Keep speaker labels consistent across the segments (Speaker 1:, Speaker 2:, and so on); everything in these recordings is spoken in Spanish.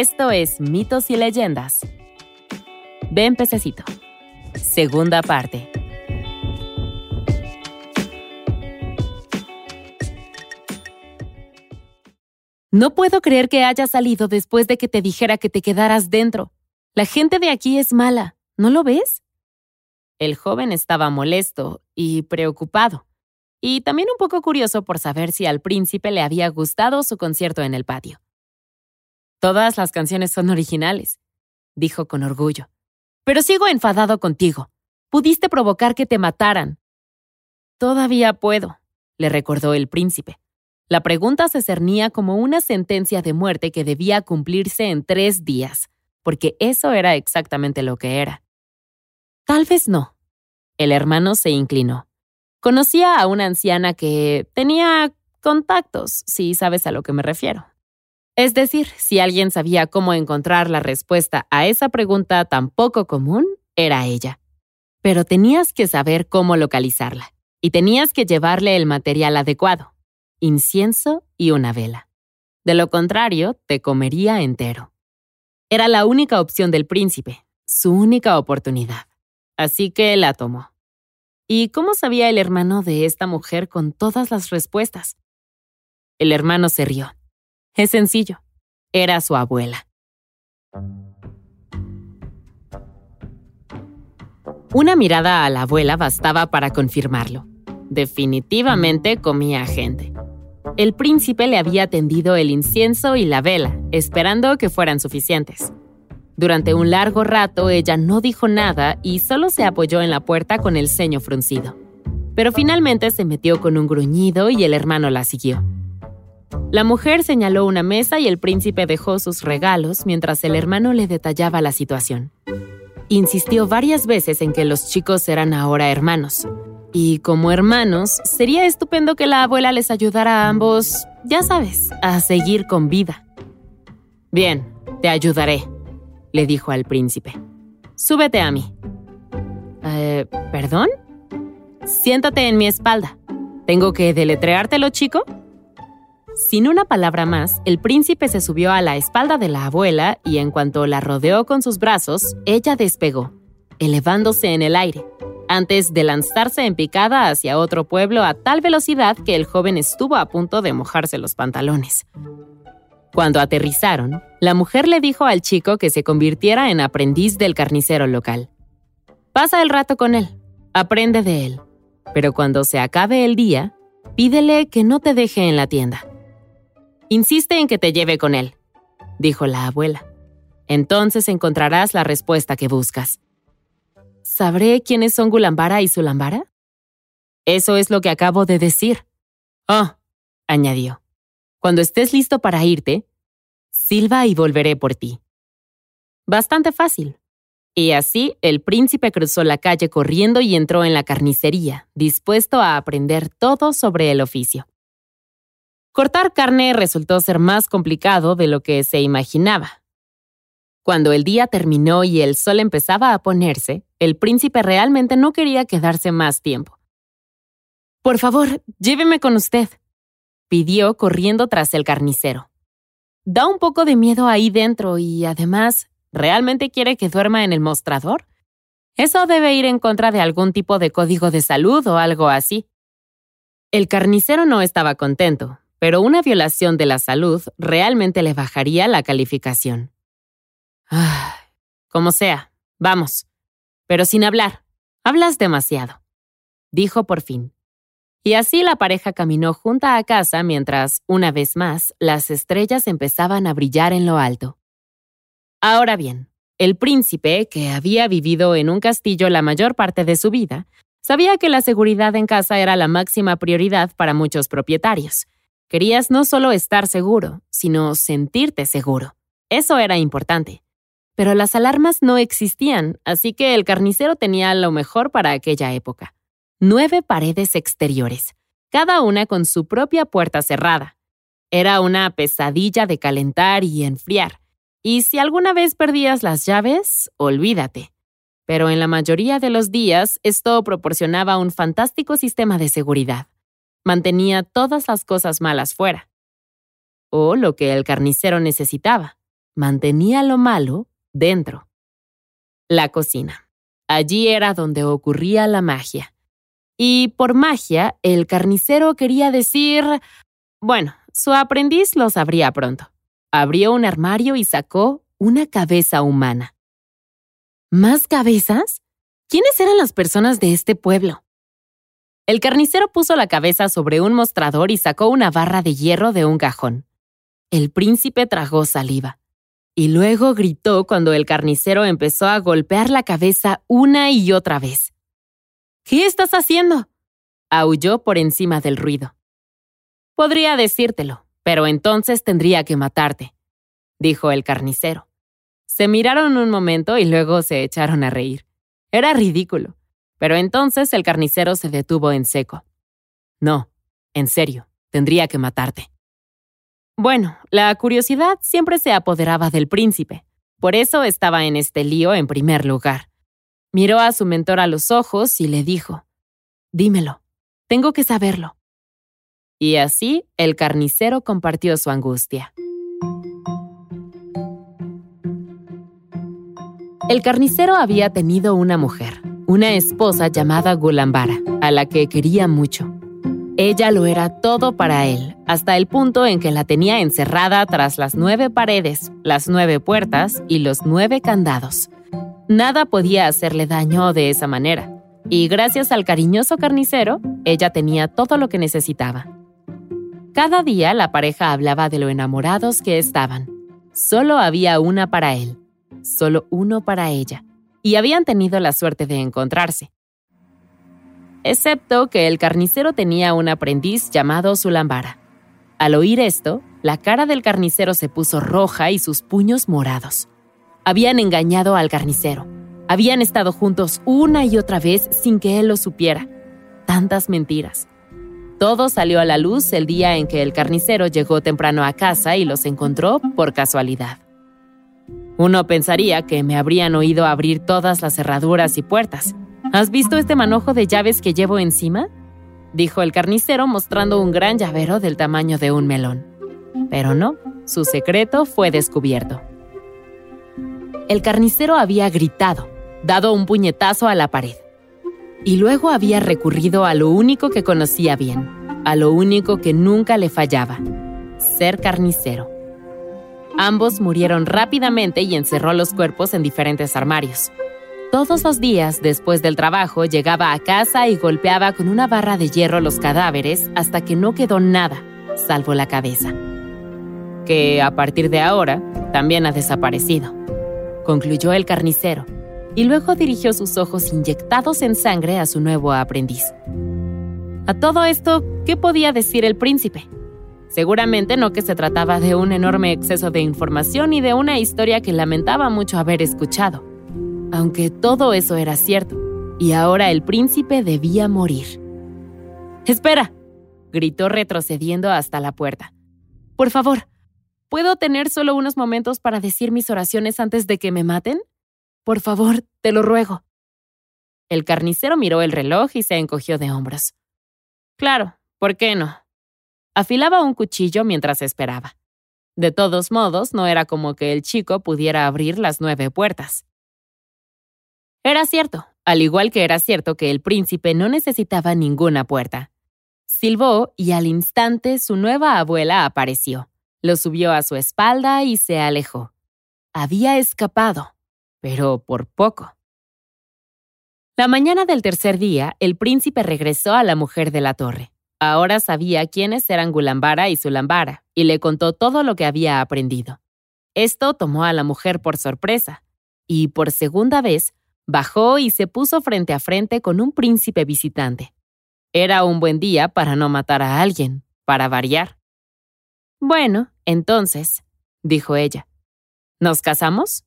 Speaker 1: Esto es Mitos y Leyendas. Ven, pececito. Segunda parte. No puedo creer que hayas salido después de que te dijera que te quedaras dentro. La gente de aquí es mala, ¿no lo ves? El joven estaba molesto y preocupado, y también un poco curioso por saber si al príncipe le había gustado su concierto en el patio. Todas las canciones son originales, dijo con orgullo. Pero sigo enfadado contigo. Pudiste provocar que te mataran. Todavía puedo, le recordó el príncipe. La pregunta se cernía como una sentencia de muerte que debía cumplirse en tres días, porque eso era exactamente lo que era. Tal vez no. El hermano se inclinó. Conocía a una anciana que tenía contactos, si sabes a lo que me refiero. Es decir, si alguien sabía cómo encontrar la respuesta a esa pregunta tan poco común, era ella. Pero tenías que saber cómo localizarla, y tenías que llevarle el material adecuado incienso y una vela. De lo contrario, te comería entero. Era la única opción del príncipe, su única oportunidad. Así que la tomó. ¿Y cómo sabía el hermano de esta mujer con todas las respuestas? El hermano se rió. Es sencillo. Era su abuela. Una mirada a la abuela bastaba para confirmarlo. Definitivamente comía gente. El príncipe le había tendido el incienso y la vela, esperando que fueran suficientes. Durante un largo rato ella no dijo nada y solo se apoyó en la puerta con el ceño fruncido. Pero finalmente se metió con un gruñido y el hermano la siguió. La mujer señaló una mesa y el príncipe dejó sus regalos mientras el hermano le detallaba la situación. Insistió varias veces en que los chicos eran ahora hermanos, y como hermanos, sería estupendo que la abuela les ayudara a ambos, ya sabes, a seguir con vida. Bien, te ayudaré, le dijo al príncipe. Súbete a mí. Eh, ¿Perdón? Siéntate en mi espalda. ¿Tengo que deletreártelo, chico? Sin una palabra más, el príncipe se subió a la espalda de la abuela y en cuanto la rodeó con sus brazos, ella despegó, elevándose en el aire antes de lanzarse en picada hacia otro pueblo a tal velocidad que el joven estuvo a punto de mojarse los pantalones. Cuando aterrizaron, la mujer le dijo al chico que se convirtiera en aprendiz del carnicero local. Pasa el rato con él, aprende de él, pero cuando se acabe el día, pídele que no te deje en la tienda. Insiste en que te lleve con él, dijo la abuela. Entonces encontrarás la respuesta que buscas. ¿Sabré quiénes son Gulambara y Sulambara? Eso es lo que acabo de decir. Oh, añadió. Cuando estés listo para irte, silba y volveré por ti. Bastante fácil. Y así el príncipe cruzó la calle corriendo y entró en la carnicería, dispuesto a aprender todo sobre el oficio. Cortar carne resultó ser más complicado de lo que se imaginaba. Cuando el día terminó y el sol empezaba a ponerse, el príncipe realmente no quería quedarse más tiempo. Por favor, lléveme con usted, pidió corriendo tras el carnicero. Da un poco de miedo ahí dentro y además, ¿realmente quiere que duerma en el mostrador? Eso debe ir en contra de algún tipo de código de salud o algo así. El carnicero no estaba contento, pero una violación de la salud realmente le bajaría la calificación. Como sea, vamos. Pero sin hablar. Hablas demasiado. Dijo por fin. Y así la pareja caminó junta a casa mientras, una vez más, las estrellas empezaban a brillar en lo alto. Ahora bien, el príncipe, que había vivido en un castillo la mayor parte de su vida, sabía que la seguridad en casa era la máxima prioridad para muchos propietarios. Querías no solo estar seguro, sino sentirte seguro. Eso era importante pero las alarmas no existían, así que el carnicero tenía lo mejor para aquella época. Nueve paredes exteriores, cada una con su propia puerta cerrada. Era una pesadilla de calentar y enfriar, y si alguna vez perdías las llaves, olvídate. Pero en la mayoría de los días esto proporcionaba un fantástico sistema de seguridad. Mantenía todas las cosas malas fuera. O lo que el carnicero necesitaba, mantenía lo malo dentro. La cocina. Allí era donde ocurría la magia. Y por magia, el carnicero quería decir... Bueno, su aprendiz lo sabría pronto. Abrió un armario y sacó una cabeza humana. ¿Más cabezas? ¿Quiénes eran las personas de este pueblo? El carnicero puso la cabeza sobre un mostrador y sacó una barra de hierro de un cajón. El príncipe tragó saliva. Y luego gritó cuando el carnicero empezó a golpear la cabeza una y otra vez. ¿Qué estás haciendo? aulló por encima del ruido. Podría decírtelo, pero entonces tendría que matarte, dijo el carnicero. Se miraron un momento y luego se echaron a reír. Era ridículo. Pero entonces el carnicero se detuvo en seco. No, en serio, tendría que matarte. Bueno, la curiosidad siempre se apoderaba del príncipe. Por eso estaba en este lío en primer lugar. Miró a su mentor a los ojos y le dijo, Dímelo, tengo que saberlo. Y así el carnicero compartió su angustia. El carnicero había tenido una mujer, una esposa llamada Gulambara, a la que quería mucho. Ella lo era todo para él, hasta el punto en que la tenía encerrada tras las nueve paredes, las nueve puertas y los nueve candados. Nada podía hacerle daño de esa manera, y gracias al cariñoso carnicero, ella tenía todo lo que necesitaba. Cada día la pareja hablaba de lo enamorados que estaban. Solo había una para él, solo uno para ella y habían tenido la suerte de encontrarse. Excepto que el carnicero tenía un aprendiz llamado Zulambara. Al oír esto, la cara del carnicero se puso roja y sus puños morados. Habían engañado al carnicero. Habían estado juntos una y otra vez sin que él lo supiera. Tantas mentiras. Todo salió a la luz el día en que el carnicero llegó temprano a casa y los encontró por casualidad. Uno pensaría que me habrían oído abrir todas las cerraduras y puertas. ¿Has visto este manojo de llaves que llevo encima? dijo el carnicero mostrando un gran llavero del tamaño de un melón. Pero no, su secreto fue descubierto. El carnicero había gritado, dado un puñetazo a la pared. Y luego había recurrido a lo único que conocía bien, a lo único que nunca le fallaba, ser carnicero. Ambos murieron rápidamente y encerró los cuerpos en diferentes armarios. Todos los días, después del trabajo, llegaba a casa y golpeaba con una barra de hierro los cadáveres hasta que no quedó nada, salvo la cabeza. Que, a partir de ahora, también ha desaparecido. Concluyó el carnicero, y luego dirigió sus ojos inyectados en sangre a su nuevo aprendiz. A todo esto, ¿qué podía decir el príncipe? Seguramente no que se trataba de un enorme exceso de información y de una historia que lamentaba mucho haber escuchado. Aunque todo eso era cierto, y ahora el príncipe debía morir. ¡Espera! gritó retrocediendo hasta la puerta. Por favor, ¿puedo tener solo unos momentos para decir mis oraciones antes de que me maten? Por favor, te lo ruego. El carnicero miró el reloj y se encogió de hombros. Claro, ¿por qué no? Afilaba un cuchillo mientras esperaba. De todos modos, no era como que el chico pudiera abrir las nueve puertas. Era cierto, al igual que era cierto que el príncipe no necesitaba ninguna puerta. Silbó y al instante su nueva abuela apareció. Lo subió a su espalda y se alejó. Había escapado, pero por poco. La mañana del tercer día, el príncipe regresó a la mujer de la torre. Ahora sabía quiénes eran Gulambara y Zulambara, y le contó todo lo que había aprendido. Esto tomó a la mujer por sorpresa, y por segunda vez bajó y se puso frente a frente con un príncipe visitante. Era un buen día para no matar a alguien, para variar. Bueno, entonces, dijo ella, ¿nos casamos?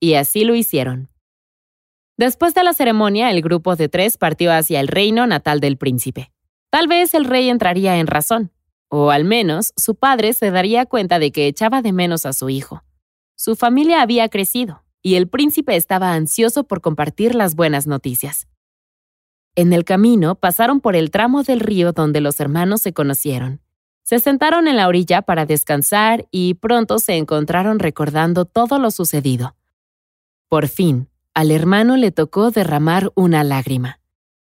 Speaker 1: Y así lo hicieron. Después de la ceremonia, el grupo de tres partió hacia el reino natal del príncipe. Tal vez el rey entraría en razón, o al menos su padre se daría cuenta de que echaba de menos a su hijo. Su familia había crecido, y el príncipe estaba ansioso por compartir las buenas noticias. En el camino pasaron por el tramo del río donde los hermanos se conocieron, Se sentaron en la orilla para descansar y pronto se encontraron recordando todo lo sucedido. Por fin, al hermano le tocó derramar una lágrima.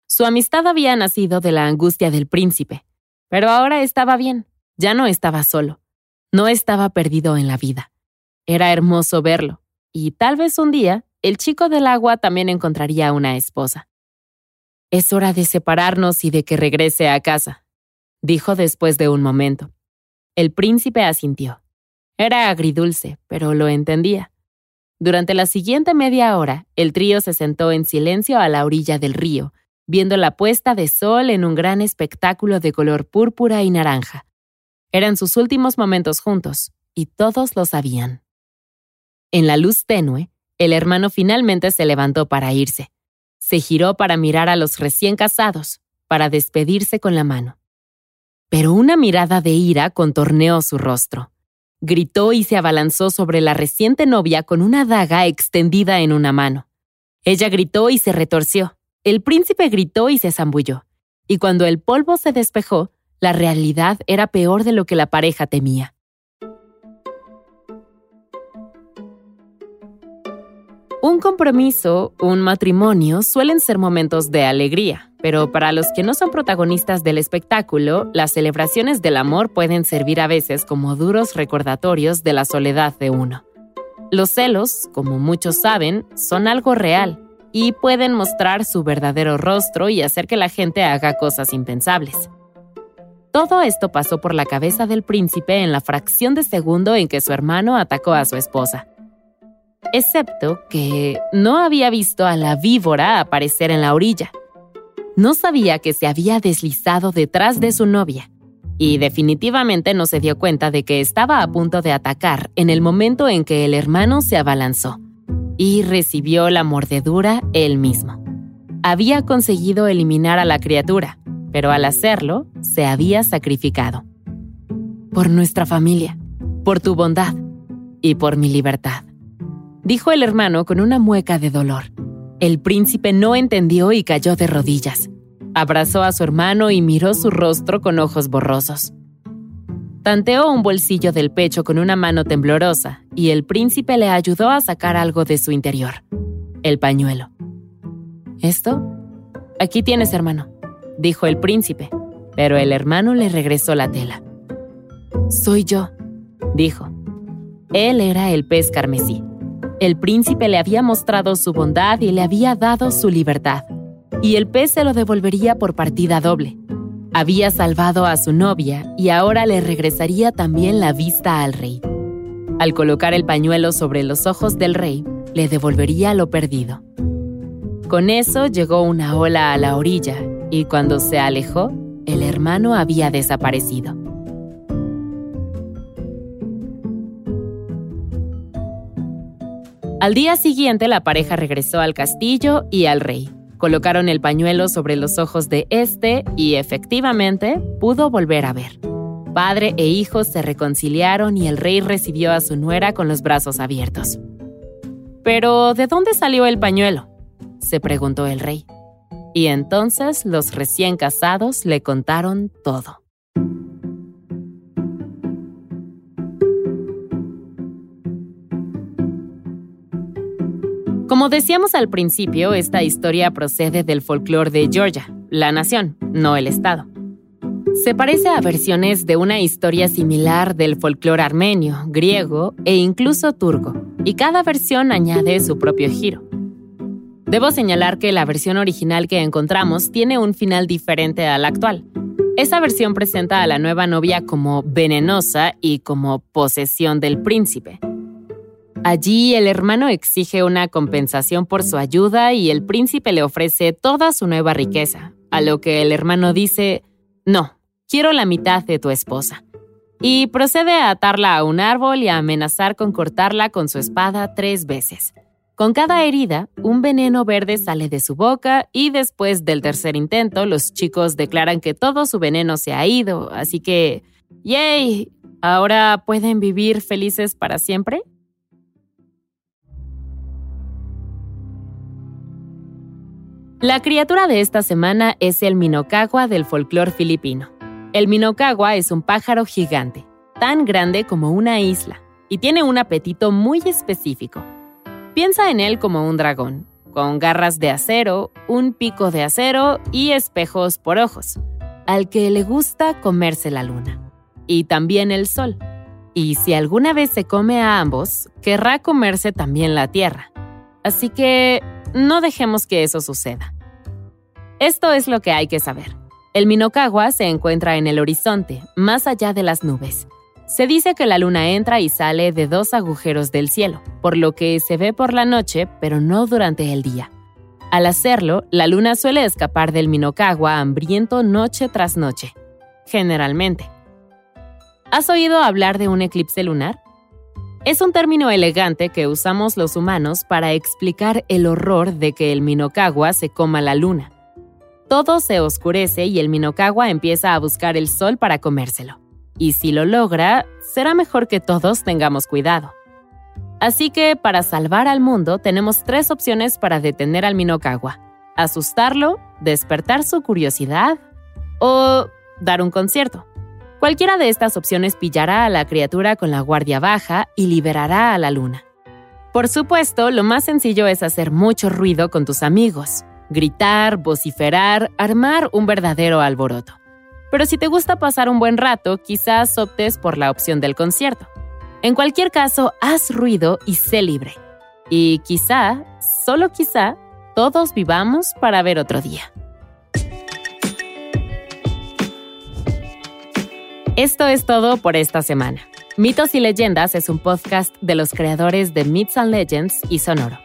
Speaker 1: Su amistad había nacido de la angustia del príncipe, pero ahora estaba bien, ya no estaba solo, no estaba perdido en la vida. Era hermoso verlo, y tal vez un día el chico del agua también encontraría una esposa. Es hora de separarnos y de que regrese a casa, dijo después de un momento. El príncipe asintió. Era agridulce, pero lo entendía. Durante la siguiente media hora, el trío se sentó en silencio a la orilla del río, viendo la puesta de sol en un gran espectáculo de color púrpura y naranja. Eran sus últimos momentos juntos, y todos lo sabían. En la luz tenue, el hermano finalmente se levantó para irse. Se giró para mirar a los recién casados, para despedirse con la mano. Pero una mirada de ira contorneó su rostro gritó y se abalanzó sobre la reciente novia con una daga extendida en una mano. Ella gritó y se retorció. El príncipe gritó y se zambulló. Y cuando el polvo se despejó, la realidad era peor de lo que la pareja temía. Un compromiso, un matrimonio suelen ser momentos de alegría, pero para los que no son protagonistas del espectáculo, las celebraciones del amor pueden servir a veces como duros recordatorios de la soledad de uno. Los celos, como muchos saben, son algo real y pueden mostrar su verdadero rostro y hacer que la gente haga cosas impensables. Todo esto pasó por la cabeza del príncipe en la fracción de segundo en que su hermano atacó a su esposa excepto que no había visto a la víbora aparecer en la orilla. No sabía que se había deslizado detrás de su novia, y definitivamente no se dio cuenta de que estaba a punto de atacar en el momento en que el hermano se abalanzó, y recibió la mordedura él mismo. Había conseguido eliminar a la criatura, pero al hacerlo, se había sacrificado. Por nuestra familia, por tu bondad y por mi libertad dijo el hermano con una mueca de dolor. El príncipe no entendió y cayó de rodillas. Abrazó a su hermano y miró su rostro con ojos borrosos. Tanteó un bolsillo del pecho con una mano temblorosa y el príncipe le ayudó a sacar algo de su interior. El pañuelo. ¿Esto? Aquí tienes, hermano, dijo el príncipe, pero el hermano le regresó la tela. Soy yo, dijo. Él era el pez carmesí. El príncipe le había mostrado su bondad y le había dado su libertad, y el pez se lo devolvería por partida doble. Había salvado a su novia y ahora le regresaría también la vista al rey. Al colocar el pañuelo sobre los ojos del rey, le devolvería lo perdido. Con eso llegó una ola a la orilla y cuando se alejó, el hermano había desaparecido. Al día siguiente la pareja regresó al castillo y al rey. Colocaron el pañuelo sobre los ojos de este y efectivamente pudo volver a ver. Padre e hijo se reconciliaron y el rey recibió a su nuera con los brazos abiertos. Pero, ¿de dónde salió el pañuelo? se preguntó el rey. Y entonces los recién casados le contaron todo. Como decíamos al principio, esta historia procede del folclore de Georgia, la nación, no el Estado. Se parece a versiones de una historia similar del folclore armenio, griego e incluso turco, y cada versión añade su propio giro. Debo señalar que la versión original que encontramos tiene un final diferente al actual. Esa versión presenta a la nueva novia como venenosa y como posesión del príncipe, Allí el hermano exige una compensación por su ayuda y el príncipe le ofrece toda su nueva riqueza, a lo que el hermano dice, no, quiero la mitad de tu esposa. Y procede a atarla a un árbol y a amenazar con cortarla con su espada tres veces. Con cada herida, un veneno verde sale de su boca y después del tercer intento, los chicos declaran que todo su veneno se ha ido, así que, ¡yay! ¿Ahora pueden vivir felices para siempre? La criatura de esta semana es el Minocagua del folclore filipino. El Minocagua es un pájaro gigante, tan grande como una isla, y tiene un apetito muy específico. Piensa en él como un dragón, con garras de acero, un pico de acero y espejos por ojos, al que le gusta comerse la luna. Y también el sol. Y si alguna vez se come a ambos, querrá comerse también la tierra. Así que no dejemos que eso suceda. Esto es lo que hay que saber. El Minocagua se encuentra en el horizonte, más allá de las nubes. Se dice que la luna entra y sale de dos agujeros del cielo, por lo que se ve por la noche, pero no durante el día. Al hacerlo, la luna suele escapar del Minocagua hambriento noche tras noche, generalmente. ¿Has oído hablar de un eclipse lunar? Es un término elegante que usamos los humanos para explicar el horror de que el Minocagua se coma la luna. Todo se oscurece y el Minocagua empieza a buscar el sol para comérselo. Y si lo logra, será mejor que todos tengamos cuidado. Así que para salvar al mundo tenemos tres opciones para detener al Minocagua. Asustarlo, despertar su curiosidad o dar un concierto. Cualquiera de estas opciones pillará a la criatura con la guardia baja y liberará a la luna. Por supuesto, lo más sencillo es hacer mucho ruido con tus amigos gritar, vociferar, armar un verdadero alboroto. Pero si te gusta pasar un buen rato, quizás optes por la opción del concierto. En cualquier caso, haz ruido y sé libre. Y quizá, solo quizá, todos vivamos para ver otro día. Esto es todo por esta semana. Mitos y Leyendas es un podcast de los creadores de Myths and Legends y Sonoro.